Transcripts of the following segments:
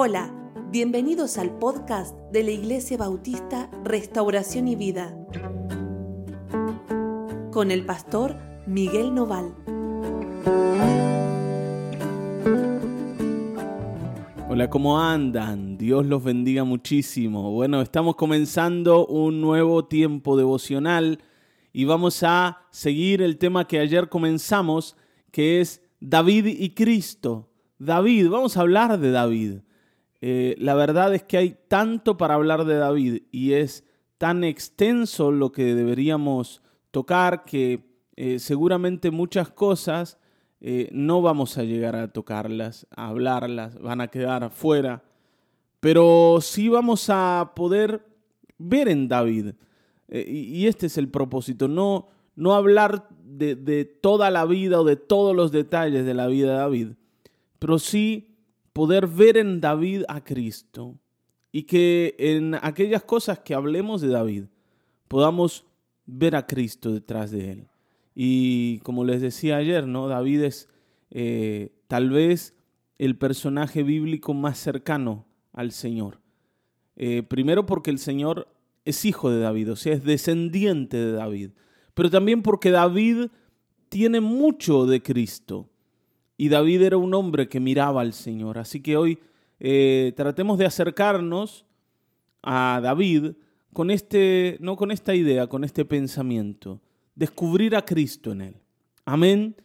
Hola, bienvenidos al podcast de la Iglesia Bautista Restauración y Vida con el pastor Miguel Noval. Hola, ¿cómo andan? Dios los bendiga muchísimo. Bueno, estamos comenzando un nuevo tiempo devocional y vamos a seguir el tema que ayer comenzamos, que es David y Cristo. David, vamos a hablar de David. Eh, la verdad es que hay tanto para hablar de David y es tan extenso lo que deberíamos tocar que eh, seguramente muchas cosas eh, no vamos a llegar a tocarlas, a hablarlas, van a quedar fuera, pero sí vamos a poder ver en David. y este es el propósito, no, no hablar de, de toda la vida o de todos los detalles de la vida de David, pero sí poder ver en David a Cristo y que en aquellas cosas que hablemos de David podamos ver a Cristo detrás de él. Y como les decía ayer, ¿no? David es eh, tal vez el personaje bíblico más cercano al Señor. Eh, primero porque el Señor es hijo de David, o sea, es descendiente de David, pero también porque David tiene mucho de Cristo. Y David era un hombre que miraba al Señor. Así que hoy eh, tratemos de acercarnos a David con, este, no con esta idea, con este pensamiento. Descubrir a Cristo en él. Amén.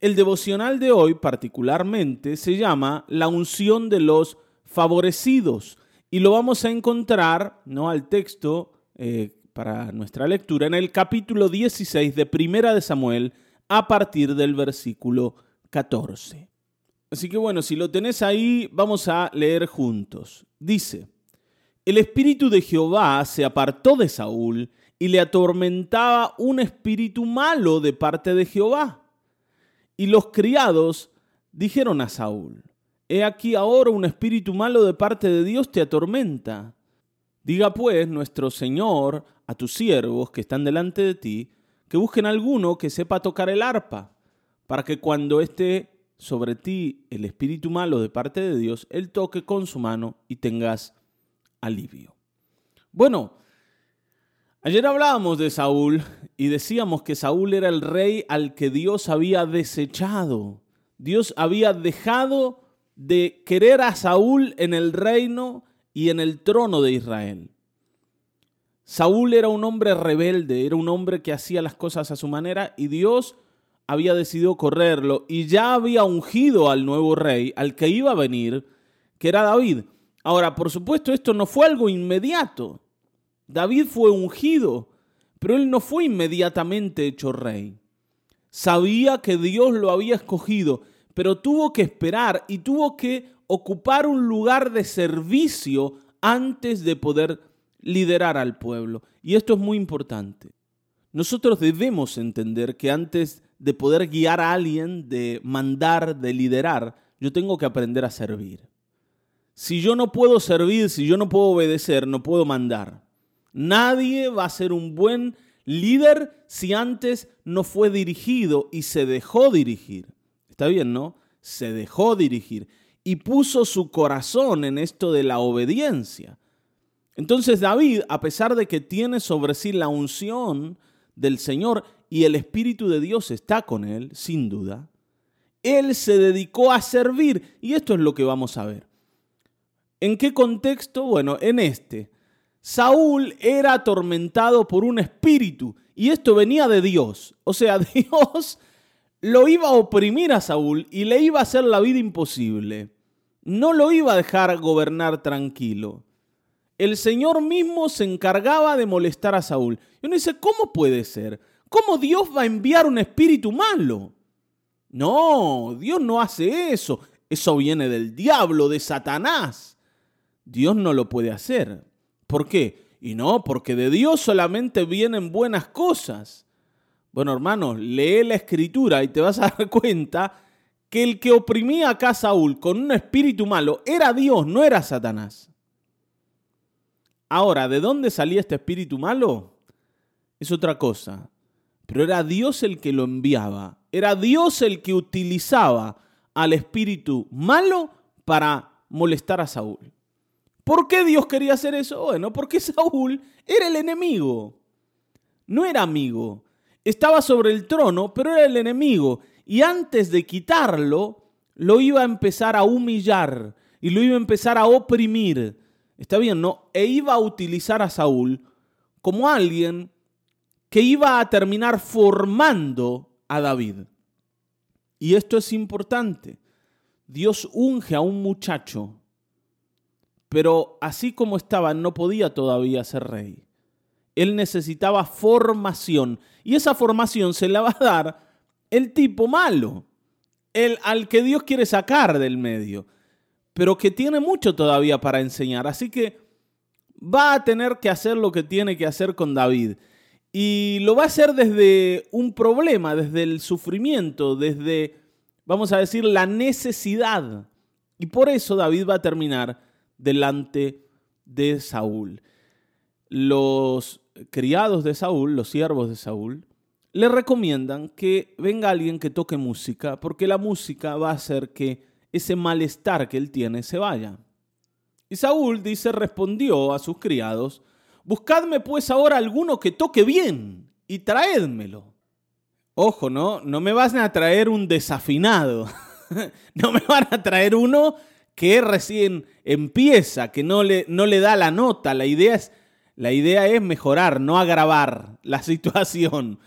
El devocional de hoy particularmente se llama La unción de los favorecidos y lo vamos a encontrar, ¿no? Al texto eh, para nuestra lectura en el capítulo 16 de Primera de Samuel a partir del versículo 14. Así que bueno, si lo tenés ahí, vamos a leer juntos. Dice, el espíritu de Jehová se apartó de Saúl y le atormentaba un espíritu malo de parte de Jehová. Y los criados dijeron a Saúl, He aquí ahora un espíritu malo de parte de Dios te atormenta. Diga pues nuestro Señor a tus siervos que están delante de ti, que busquen alguno que sepa tocar el arpa para que cuando esté sobre ti el espíritu malo de parte de Dios, Él toque con su mano y tengas alivio. Bueno, ayer hablábamos de Saúl y decíamos que Saúl era el rey al que Dios había desechado. Dios había dejado de querer a Saúl en el reino y en el trono de Israel. Saúl era un hombre rebelde, era un hombre que hacía las cosas a su manera y Dios había decidido correrlo y ya había ungido al nuevo rey, al que iba a venir, que era David. Ahora, por supuesto, esto no fue algo inmediato. David fue ungido, pero él no fue inmediatamente hecho rey. Sabía que Dios lo había escogido, pero tuvo que esperar y tuvo que ocupar un lugar de servicio antes de poder liderar al pueblo. Y esto es muy importante. Nosotros debemos entender que antes de poder guiar a alguien, de mandar, de liderar, yo tengo que aprender a servir. Si yo no puedo servir, si yo no puedo obedecer, no puedo mandar. Nadie va a ser un buen líder si antes no fue dirigido y se dejó dirigir. Está bien, ¿no? Se dejó dirigir y puso su corazón en esto de la obediencia. Entonces David, a pesar de que tiene sobre sí la unción del Señor, y el Espíritu de Dios está con él, sin duda, él se dedicó a servir y esto es lo que vamos a ver. ¿En qué contexto? Bueno, en este. Saúl era atormentado por un espíritu y esto venía de Dios. O sea, Dios lo iba a oprimir a Saúl y le iba a hacer la vida imposible. No lo iba a dejar gobernar tranquilo. El Señor mismo se encargaba de molestar a Saúl. Y uno dice, ¿cómo puede ser? ¿Cómo Dios va a enviar un espíritu malo? No, Dios no hace eso. Eso viene del diablo, de Satanás. Dios no lo puede hacer. ¿Por qué? Y no, porque de Dios solamente vienen buenas cosas. Bueno, hermanos, lee la escritura y te vas a dar cuenta que el que oprimía acá a Saúl con un espíritu malo era Dios, no era Satanás. Ahora, ¿de dónde salía este espíritu malo? Es otra cosa pero era Dios el que lo enviaba, era Dios el que utilizaba al espíritu malo para molestar a Saúl. ¿Por qué Dios quería hacer eso? Bueno, porque Saúl era el enemigo. No era amigo. Estaba sobre el trono, pero era el enemigo. Y antes de quitarlo, lo iba a empezar a humillar y lo iba a empezar a oprimir. Está bien, ¿no? E iba a utilizar a Saúl como alguien que iba a terminar formando a David. Y esto es importante. Dios unge a un muchacho, pero así como estaba, no podía todavía ser rey. Él necesitaba formación y esa formación se la va a dar el tipo malo, el al que Dios quiere sacar del medio, pero que tiene mucho todavía para enseñar. Así que va a tener que hacer lo que tiene que hacer con David. Y lo va a hacer desde un problema, desde el sufrimiento, desde, vamos a decir, la necesidad. Y por eso David va a terminar delante de Saúl. Los criados de Saúl, los siervos de Saúl, le recomiendan que venga alguien que toque música, porque la música va a hacer que ese malestar que él tiene se vaya. Y Saúl dice, respondió a sus criados, buscadme pues ahora alguno que toque bien y traédmelo. Ojo, ¿no? No me van a traer un desafinado. no me van a traer uno que recién empieza, que no le, no le da la nota. La idea, es, la idea es mejorar, no agravar la situación.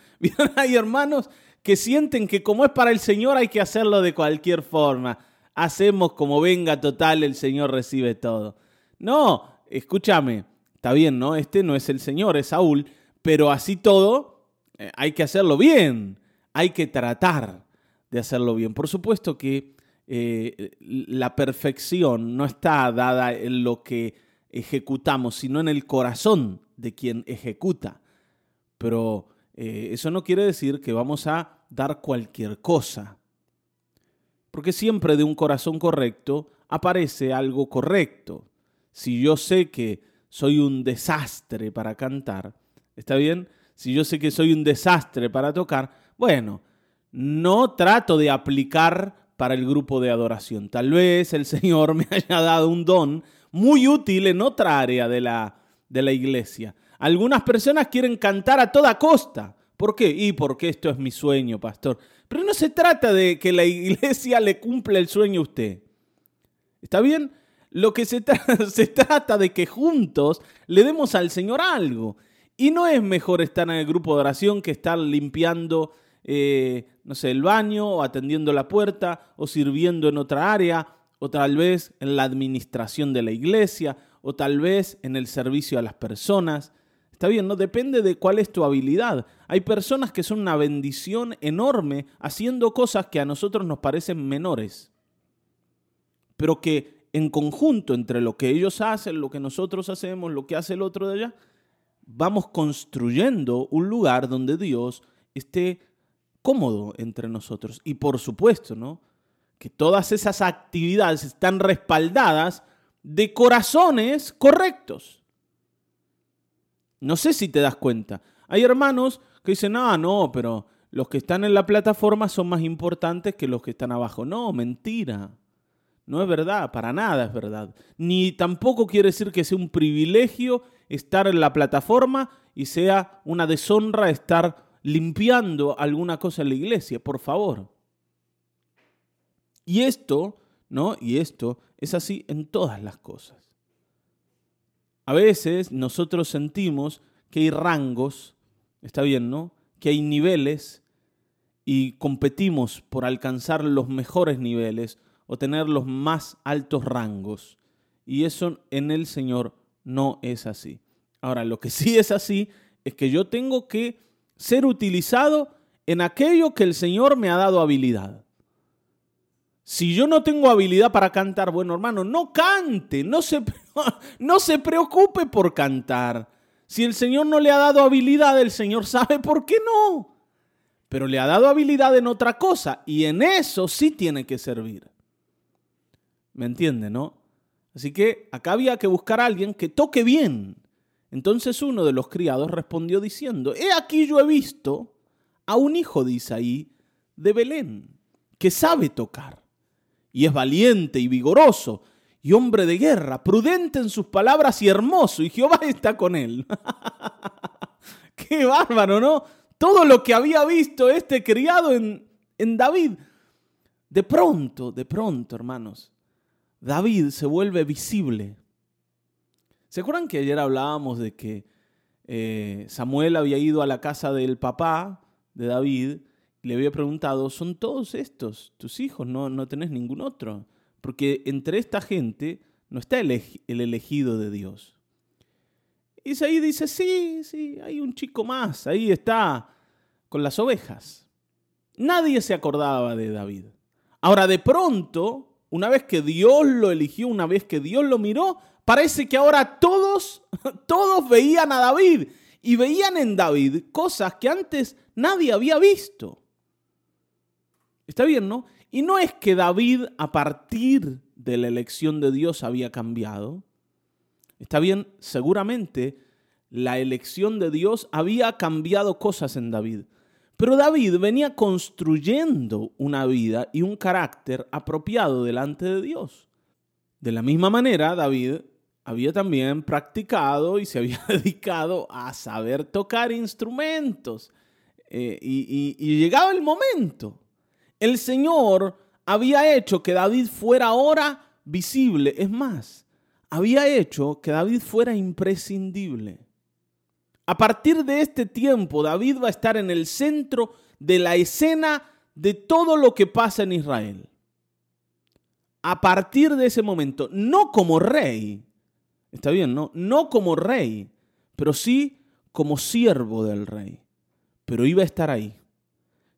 Hay hermanos que sienten que como es para el Señor hay que hacerlo de cualquier forma. Hacemos como venga total, el Señor recibe todo. No, escúchame, está bien, ¿no? Este no es el Señor, es Saúl, pero así todo eh, hay que hacerlo bien, hay que tratar de hacerlo bien. Por supuesto que eh, la perfección no está dada en lo que ejecutamos, sino en el corazón de quien ejecuta. Pero eh, eso no quiere decir que vamos a dar cualquier cosa. Porque siempre de un corazón correcto aparece algo correcto. Si yo sé que soy un desastre para cantar, ¿está bien? Si yo sé que soy un desastre para tocar, bueno, no trato de aplicar para el grupo de adoración. Tal vez el Señor me haya dado un don muy útil en otra área de la, de la iglesia. Algunas personas quieren cantar a toda costa. ¿Por qué? Y porque esto es mi sueño, pastor. Pero no se trata de que la iglesia le cumpla el sueño a usted. ¿Está bien? Lo que se, se trata de que juntos le demos al Señor algo. Y no es mejor estar en el grupo de oración que estar limpiando, eh, no sé, el baño, o atendiendo la puerta, o sirviendo en otra área, o tal vez en la administración de la iglesia, o tal vez en el servicio a las personas. Está bien, ¿no? Depende de cuál es tu habilidad. Hay personas que son una bendición enorme haciendo cosas que a nosotros nos parecen menores, pero que en conjunto entre lo que ellos hacen, lo que nosotros hacemos, lo que hace el otro de allá, vamos construyendo un lugar donde Dios esté cómodo entre nosotros. Y por supuesto, ¿no? Que todas esas actividades están respaldadas de corazones correctos. No sé si te das cuenta. Hay hermanos que dicen, ah, no, pero los que están en la plataforma son más importantes que los que están abajo. No, mentira. No es verdad, para nada es verdad. Ni tampoco quiere decir que sea un privilegio estar en la plataforma y sea una deshonra estar limpiando alguna cosa en la iglesia, por favor. Y esto, ¿no? Y esto es así en todas las cosas. A veces nosotros sentimos que hay rangos, está bien, ¿no? Que hay niveles y competimos por alcanzar los mejores niveles o tener los más altos rangos. Y eso en el Señor no es así. Ahora, lo que sí es así es que yo tengo que ser utilizado en aquello que el Señor me ha dado habilidad. Si yo no tengo habilidad para cantar, bueno hermano, no cante, no se, no se preocupe por cantar. Si el Señor no le ha dado habilidad, el Señor sabe por qué no. Pero le ha dado habilidad en otra cosa y en eso sí tiene que servir. ¿Me entiende, no? Así que acá había que buscar a alguien que toque bien. Entonces uno de los criados respondió diciendo, he aquí yo he visto a un hijo de Isaí de Belén que sabe tocar y es valiente y vigoroso, y hombre de guerra, prudente en sus palabras y hermoso, y Jehová está con él. Qué bárbaro, ¿no? Todo lo que había visto este criado en, en David. De pronto, de pronto, hermanos, David se vuelve visible. ¿Se acuerdan que ayer hablábamos de que eh, Samuel había ido a la casa del papá de David y le había preguntado, ¿son todos estos tus hijos? No, no tenés ningún otro. Porque entre esta gente no está el, el elegido de Dios. Isaí dice, sí, sí, hay un chico más, ahí está, con las ovejas. Nadie se acordaba de David. Ahora, de pronto, una vez que Dios lo eligió, una vez que Dios lo miró, parece que ahora todos, todos veían a David y veían en David cosas que antes nadie había visto. Está bien, ¿no? Y no es que David a partir de la elección de Dios había cambiado. Está bien, seguramente la elección de Dios había cambiado cosas en David. Pero David venía construyendo una vida y un carácter apropiado delante de Dios. De la misma manera, David había también practicado y se había dedicado a saber tocar instrumentos. Eh, y, y llegaba el momento. El Señor había hecho que David fuera ahora visible. Es más, había hecho que David fuera imprescindible. A partir de este tiempo, David va a estar en el centro de la escena de todo lo que pasa en Israel. A partir de ese momento, no como rey, Está bien, ¿no? No como rey, pero sí como siervo del rey. Pero iba a estar ahí.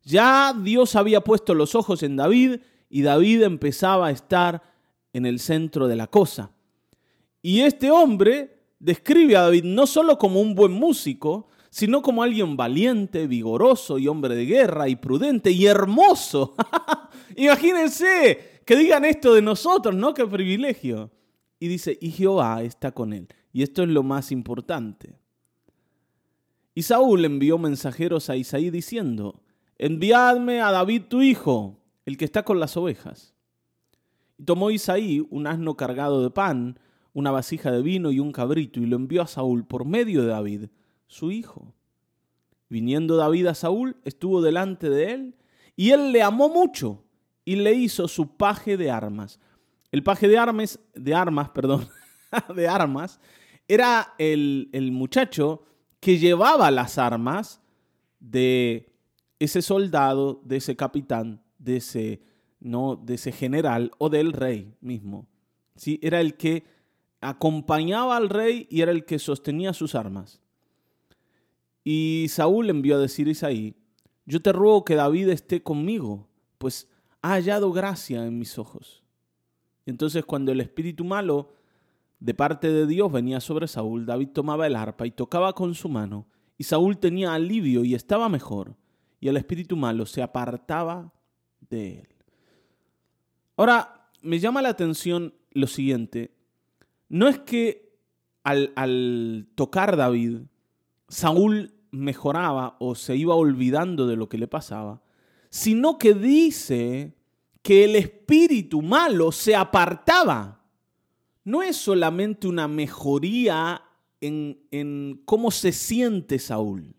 Ya Dios había puesto los ojos en David y David empezaba a estar en el centro de la cosa. Y este hombre describe a David no solo como un buen músico, sino como alguien valiente, vigoroso y hombre de guerra y prudente y hermoso. Imagínense que digan esto de nosotros, ¿no? Qué privilegio. Y dice, y Jehová está con él. Y esto es lo más importante. Y Saúl envió mensajeros a Isaí diciendo, enviadme a David tu hijo, el que está con las ovejas. Y tomó Isaí un asno cargado de pan, una vasija de vino y un cabrito, y lo envió a Saúl por medio de David, su hijo. Viniendo David a Saúl, estuvo delante de él, y él le amó mucho, y le hizo su paje de armas. El paje de armas, de armas, perdón, de armas, era el, el muchacho que llevaba las armas de ese soldado, de ese capitán, de ese, no, de ese general o del rey mismo. ¿Sí? Era el que acompañaba al rey y era el que sostenía sus armas. Y Saúl envió a decir a Isaí, yo te ruego que David esté conmigo, pues ha hallado gracia en mis ojos. Entonces cuando el espíritu malo de parte de Dios venía sobre Saúl, David tomaba el arpa y tocaba con su mano, y Saúl tenía alivio y estaba mejor, y el espíritu malo se apartaba de él. Ahora, me llama la atención lo siguiente, no es que al, al tocar David, Saúl mejoraba o se iba olvidando de lo que le pasaba, sino que dice que el espíritu malo se apartaba. No es solamente una mejoría en, en cómo se siente Saúl.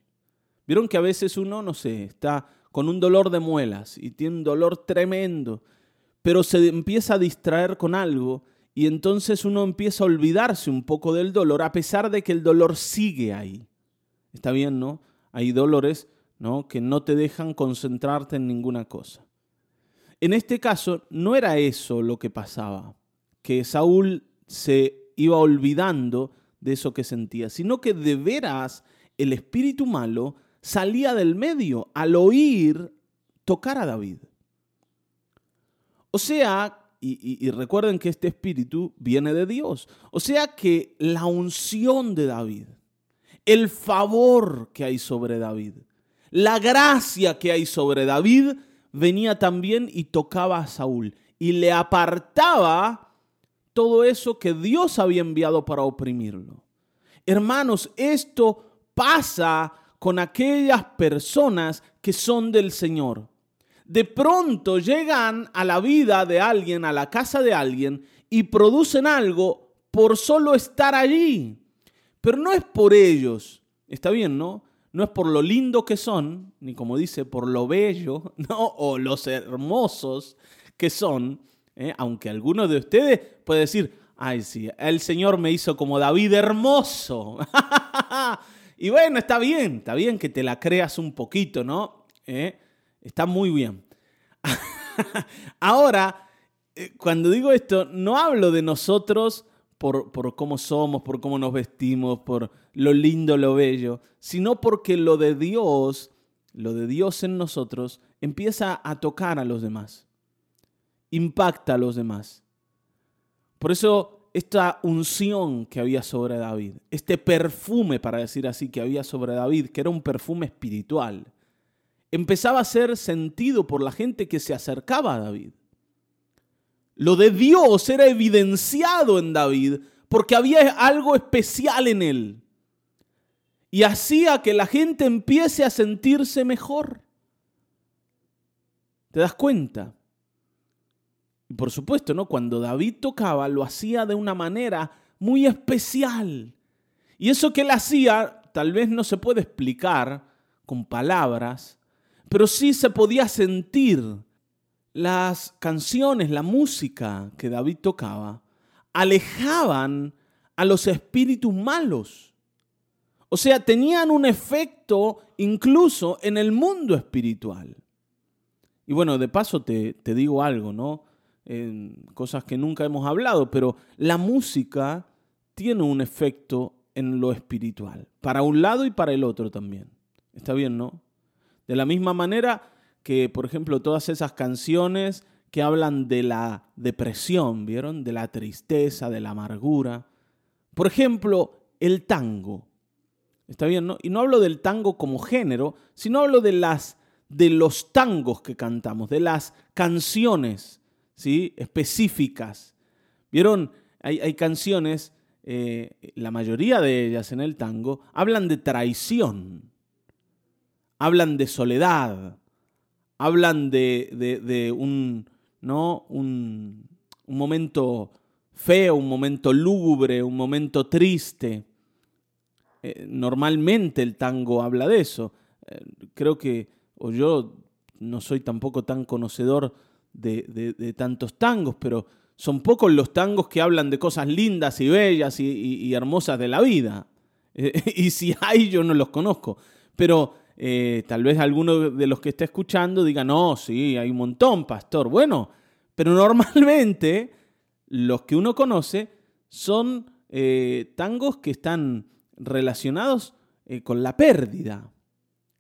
Vieron que a veces uno, no sé, está con un dolor de muelas y tiene un dolor tremendo, pero se empieza a distraer con algo y entonces uno empieza a olvidarse un poco del dolor a pesar de que el dolor sigue ahí. Está bien, ¿no? Hay dolores, ¿no? que no te dejan concentrarte en ninguna cosa. En este caso no era eso lo que pasaba, que Saúl se iba olvidando de eso que sentía, sino que de veras el espíritu malo salía del medio al oír tocar a David. O sea, y, recuerden que este espíritu viene de Dios, o sea que la unción de David, el favor que hay sobre David, la gracia que hay sobre David, venía también y tocaba a Saúl y le apartaba todo eso que Dios había enviado para oprimirlo. Hermanos, esto pasa con aquellas personas que son del Señor. De pronto llegan a la vida de alguien, a la casa de alguien, y producen algo por solo estar allí. Pero no es por ellos, está bien, ¿no? No es por lo lindo que son, ni como dice, por lo bello, ¿no? O los hermosos que son, ¿eh? aunque alguno de ustedes puede decir, ay sí, el Señor me hizo como David hermoso. y bueno, está bien, está bien que te la creas un poquito, ¿no? ¿Eh? Está muy bien. Ahora, eh, cuando digo esto, no hablo de nosotros por, por, cómo somos, por cómo nos vestimos, por lo lindo, lo bello, sino porque lo de Dios, lo de Dios en nosotros, empieza a tocar a los demás, impacta a los demás. Por eso esta unción que había sobre David, este perfume, para decir así, que había sobre David, que era un perfume espiritual, empezaba a ser sentido por la gente que se acercaba a David. Lo de Dios era evidenciado en David porque había algo especial en él. Y hacía que la gente empiece a sentirse mejor. ¿Te das cuenta? Y por supuesto, ¿no? Cuando David tocaba, lo hacía de una manera muy especial. Y eso que él hacía, tal vez no se puede explicar con palabras, pero sí se podía sentir las canciones, la música que David tocaba, alejaban a los espíritus malos. O sea, tenían un efecto incluso en el mundo espiritual. Y bueno, de paso te, digo algo, ¿no? cosas que nunca hemos hablado, pero la música tiene un efecto en lo espiritual, para un lado y para el otro también. Está bien, ¿no? De la misma manera que, por ejemplo, todas esas canciones que hablan de la depresión, ¿vieron? De la tristeza, de la amargura. Por ejemplo, el tango. ¿Está bien? No? Y no hablo del tango como género, sino hablo de, las, de los tangos que cantamos, de las canciones ¿sí? específicas. ¿Vieron? Hay, hay canciones, eh, la mayoría de ellas en el tango, hablan de traición hablan de soledad, hablan de, un, ¿no? Un, momento feo, un momento lúgubre, un momento triste. Eh, normalmente el tango habla de eso. Eh, creo que, o yo no soy tampoco tan conocedor de, tantos tangos, pero son pocos los tangos que hablan de cosas lindas y bellas y, hermosas de la vida. y si hay, yo no los conozco. Pero eh, tal vez alguno de los que está escuchando diga, no, sí, hay un montón, pastor. Bueno, pero normalmente los que uno conoce son eh, tangos que están relacionados eh, con la pérdida,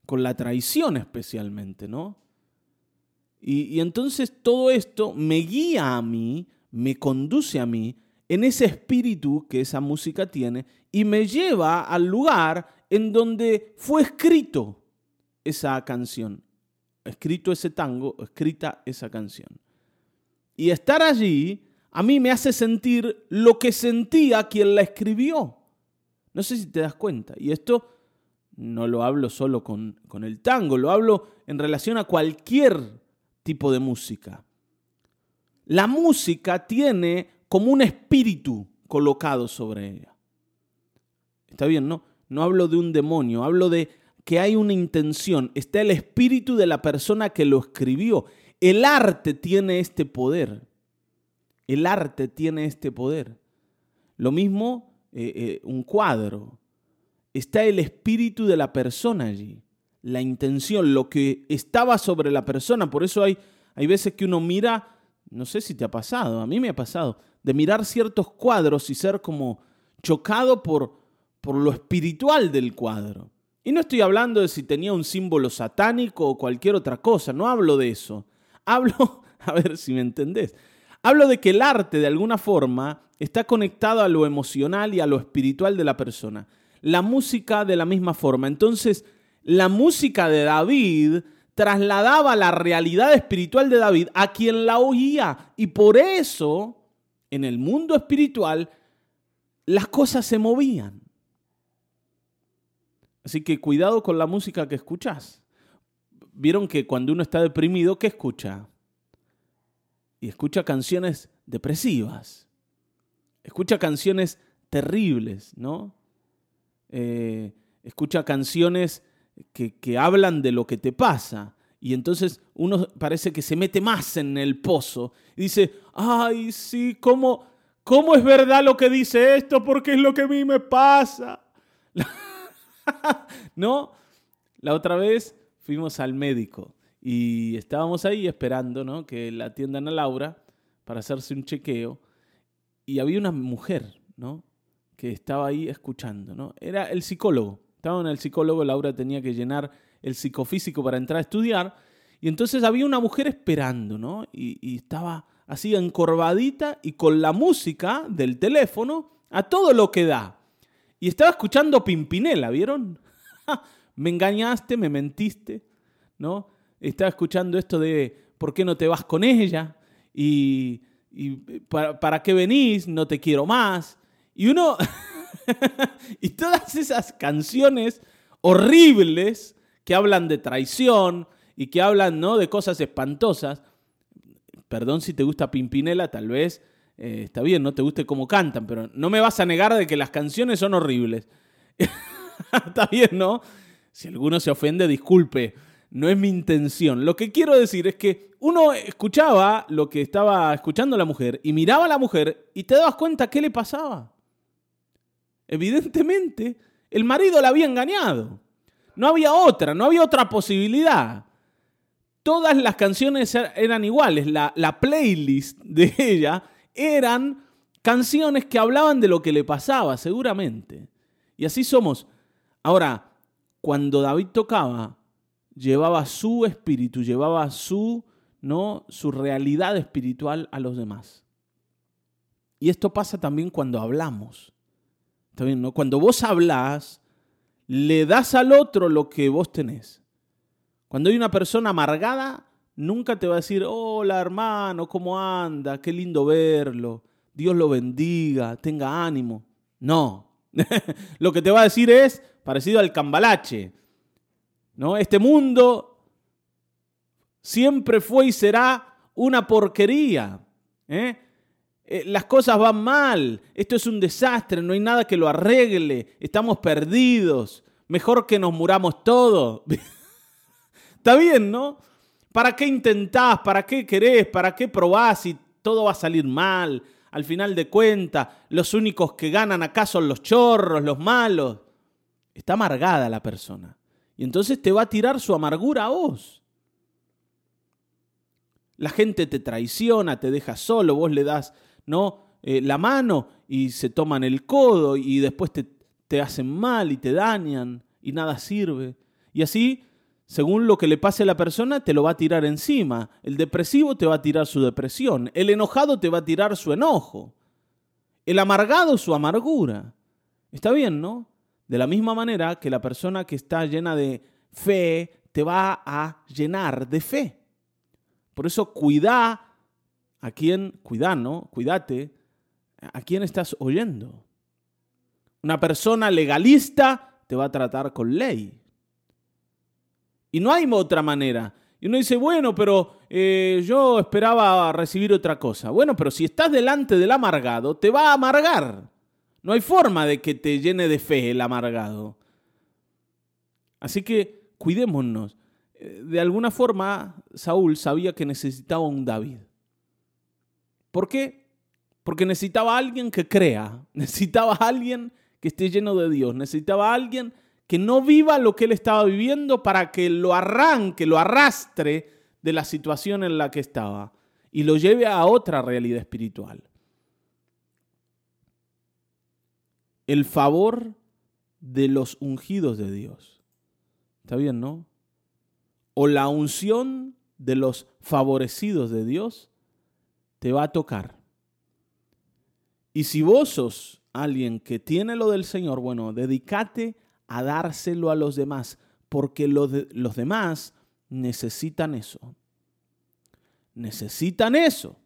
con la traición especialmente, ¿no? Y, y entonces todo esto me guía a mí, me conduce a mí en ese espíritu que esa música tiene y me lleva al lugar en donde fue escrito esa canción, escrito ese tango, escrita esa canción. Y estar allí a mí me hace sentir lo que sentía quien la escribió. No sé si te das cuenta. Y esto no lo hablo solo con, con el tango, lo hablo en relación a cualquier tipo de música. La música tiene como un espíritu colocado sobre ella. Está bien, ¿no? No hablo de un demonio, hablo de que hay una intención, está el espíritu de la persona que lo escribió. El arte tiene este poder. El arte tiene este poder. Lo mismo eh, eh, un cuadro. Está el espíritu de la persona allí. La intención, lo que estaba sobre la persona. Por eso hay, hay veces que uno mira, no sé si te ha pasado, a mí me ha pasado, de mirar ciertos cuadros y ser como chocado por, por lo espiritual del cuadro. Y no estoy hablando de si tenía un símbolo satánico o cualquier otra cosa, no hablo de eso. Hablo, a ver si me entendés, hablo de que el arte de alguna forma está conectado a lo emocional y a lo espiritual de la persona. La música de la misma forma. Entonces, la música de David trasladaba la realidad espiritual de David a quien la oía. Y por eso, en el mundo espiritual, las cosas se movían. Así que cuidado con la música que escuchas. vieron que cuando uno está deprimido, ¿qué escucha? Y escucha canciones depresivas. Escucha canciones terribles, ¿no? Eh, escucha canciones que, que hablan de lo que te pasa. Y entonces uno parece que se mete más en el pozo y dice, ay, sí, ¿cómo, ¿cómo es verdad lo que dice esto? Porque es lo que a mí me pasa. ¿No? La otra vez fuimos al médico y estábamos ahí esperando ¿no? que la atiendan a Laura para hacerse un chequeo y había una mujer ¿no? que estaba ahí escuchando. ¿no? Era el psicólogo. Estaba el psicólogo, Laura tenía que llenar el psicofísico para entrar a estudiar. Y entonces había una mujer esperando, ¿no? Y, estaba así encorvadita y con la música del teléfono a todo lo que da. Y estaba escuchando Pimpinela, ¿vieron? me engañaste, me mentiste, ¿no? Estaba escuchando esto de ¿por qué no te vas con ella? Y, ¿para, ¿para qué venís? No te quiero más. Y uno... y todas esas canciones horribles que hablan de traición y que hablan ¿no? de cosas espantosas. Perdón si te gusta Pimpinela, tal vez eh, está bien, no te guste cómo cantan, pero no me vas a negar de que las canciones son horribles. está bien, ¿no? Si alguno se ofende, disculpe, no es mi intención. Lo que quiero decir es que uno escuchaba lo que estaba escuchando la mujer y miraba a la mujer y te dabas cuenta qué le pasaba. Evidentemente, el marido la había engañado. No había otra, no había otra posibilidad. Todas las canciones er, eran iguales. La, playlist de ella eran canciones que hablaban de lo que le pasaba, seguramente. Y así somos. Ahora, cuando David tocaba, llevaba su espíritu, llevaba su, ¿no? su realidad espiritual a los demás. Y esto pasa también cuando hablamos. ¿Está no? Cuando vos hablas, le das al otro lo que vos tenés. Cuando hay una persona amargada, nunca te va a decir, hola hermano, ¿cómo anda? Qué lindo verlo. Dios lo bendiga, tenga ánimo. No. lo que te va a decir es parecido al cambalache. ¿no? Este mundo siempre fue y será una porquería. ¿eh? Eh, las cosas van mal, esto es un desastre, no hay nada que lo arregle, estamos perdidos, mejor que nos muramos todos. Está bien, ¿no? ¿Para qué intentás? ¿Para qué querés? ¿Para qué probás si todo va a salir mal? Al final de cuentas, los únicos que ganan acá son los chorros, los malos. Está amargada la persona. Y entonces te va a tirar su amargura a vos. La gente te traiciona, te deja solo, vos le das ¿no? Eh, la mano y se toman el codo y después te, te hacen mal y te dañan y nada sirve. Y así, según lo que le pase a la persona, te lo va a tirar encima. El depresivo te va a tirar su depresión. El enojado te va a tirar su enojo. El amargado su amargura. Está bien, ¿no? De la misma manera que la persona que está llena de fe te va a llenar de fe. Por eso cuida a quién, cuidá, ¿no? A quién estás oyendo. Una persona legalista te va a tratar con ley. Y no hay otra manera. Y uno dice, bueno, pero eh, yo esperaba recibir otra cosa. Bueno, pero si estás delante del amargado, te va a amargar. No hay forma de que te llene de fe el amargado. Así que cuidémonos. Eh, de alguna forma, Saúl sabía que necesitaba un David. ¿Por qué? Porque necesitaba a alguien que crea, necesitaba a alguien que esté lleno de Dios, necesitaba a alguien que no viva lo que él estaba viviendo para que lo arranque, lo arrastre de la situación en la que estaba y lo lleve a otra realidad espiritual. El favor de los ungidos de Dios. ¿Está bien, no? O la unción de los favorecidos de Dios te va a tocar. Y si vos sos alguien que tiene lo del Señor, bueno, dedícate a dárselo a los demás, porque los, los demás necesitan eso. Necesitan eso.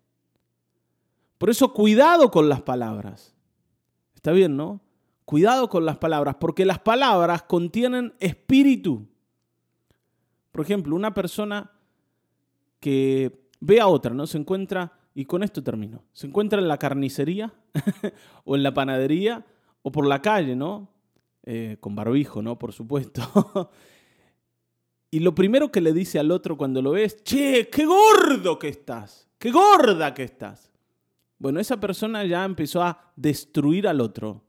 Por eso cuidado con las palabras. Está bien, ¿no? Cuidado con las palabras, porque las palabras contienen espíritu. Por ejemplo, una persona que ve a otra, ¿no? Se encuentra, y con esto termino, se encuentra en la carnicería o en la panadería o por la calle, ¿no? Eh, con barbijo, ¿no? Por supuesto. y lo primero que le dice al otro cuando lo ve es, che, qué gordo que estás, qué gorda que estás. Bueno, esa persona ya empezó a destruir al otro.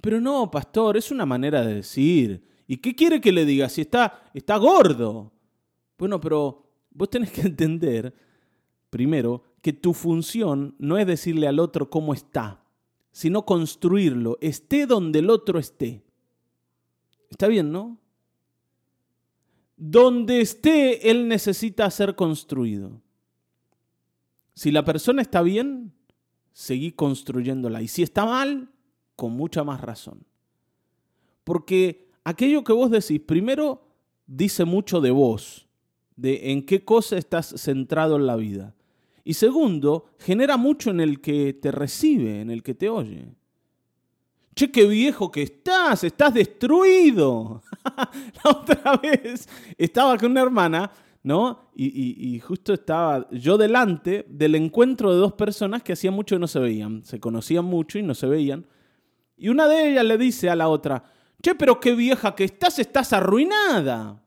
Pero no, pastor, es una manera de decir. ¿Y qué quiere que le diga si está, está gordo? Bueno, pero vos tenés que entender, primero, que tu función no es decirle al otro cómo está, sino construirlo, esté donde el otro esté. ¿Está bien, no? Donde esté, él necesita ser construido. Si la persona está bien, seguí construyéndola. Y si está mal, con mucha más razón. Porque aquello que vos decís, primero, dice mucho de vos, de en qué cosa estás centrado en la vida. Y segundo, genera mucho en el que te recibe, en el que te oye. Che, qué viejo que estás, estás destruido. la otra vez estaba con una hermana ¿no? Y, justo estaba yo delante del encuentro de dos personas que hacía mucho que no se veían, se conocían mucho y no se veían. Y una de ellas le dice a la otra, che, pero qué vieja que estás, estás arruinada.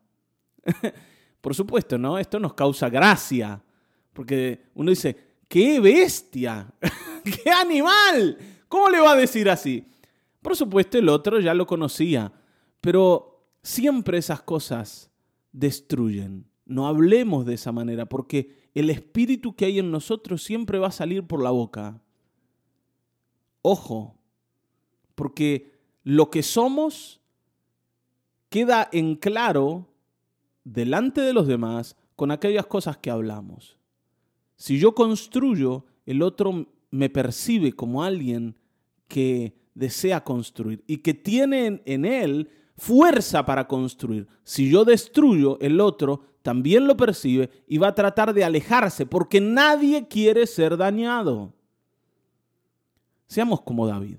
Por supuesto, ¿no? Esto nos causa gracia, porque uno dice, qué bestia, qué animal, ¿cómo le va a decir así? Por supuesto, el otro ya lo conocía, pero siempre esas cosas destruyen. No hablemos de esa manera, porque el espíritu que hay en nosotros siempre va a salir por la boca. Ojo, porque lo que somos queda en claro delante de los demás con aquellas cosas que hablamos. Si yo construyo, el otro me percibe como alguien que desea construir y que tiene en él fuerza para construir. Si yo destruyo, el otro también lo percibe y va a tratar de alejarse porque nadie quiere ser dañado. Seamos como David.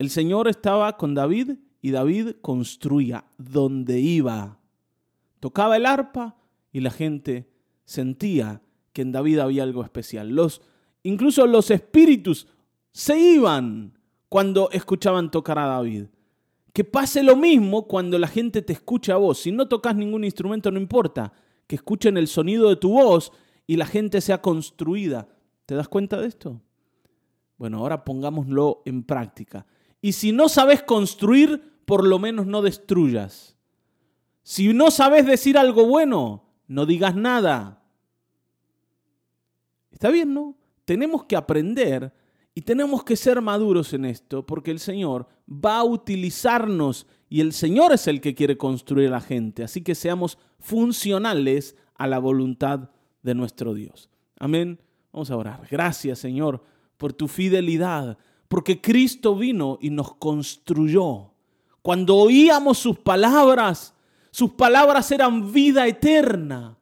El Señor estaba con David y David construía donde iba. Tocaba el arpa y la gente sentía que en David había algo especial. Los, incluso los espíritus se iban cuando escuchaban tocar a David. Que pase lo mismo cuando la gente te escucha a vos. Si no tocas ningún instrumento, no importa. Que escuchen el sonido de tu voz y la gente sea construida. ¿Te das cuenta de esto? Bueno, ahora pongámoslo en práctica. Y si no sabes construir, por lo menos no destruyas. Si no sabes decir algo bueno, no digas nada. Está bien, ¿no? Tenemos que aprender y tenemos que ser maduros en esto porque el Señor va a utilizarnos y el Señor es el que quiere construir a la gente. Así que seamos funcionales a la voluntad de nuestro Dios. Amén. Vamos a orar. Gracias Señor por tu fidelidad, porque Cristo vino y nos construyó. Cuando oíamos sus palabras, sus palabras eran vida eterna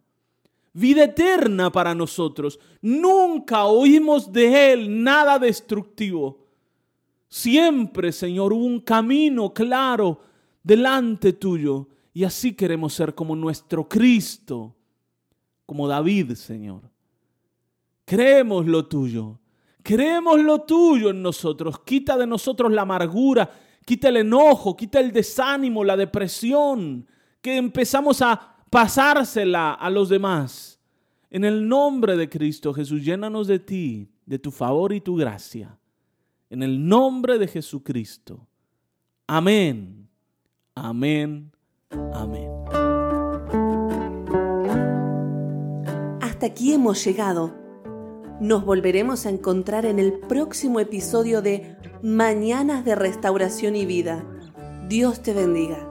vida eterna para nosotros. Nunca oímos de Él nada destructivo. Siempre, Señor, hubo un camino claro delante tuyo. Y así queremos ser como nuestro Cristo, como David, Señor. Creemos lo tuyo. Creemos lo tuyo en nosotros. Quita de nosotros la amargura, quita el enojo, quita el desánimo, la depresión, que empezamos a pasársela a los demás. En el nombre de Cristo Jesús, llénanos de ti, de tu favor y tu gracia. En el nombre de Jesucristo. Amén. Amén. Amén. Hasta aquí hemos llegado. Nos volveremos a encontrar en el próximo episodio de Mañanas de Restauración y Vida. Dios te bendiga.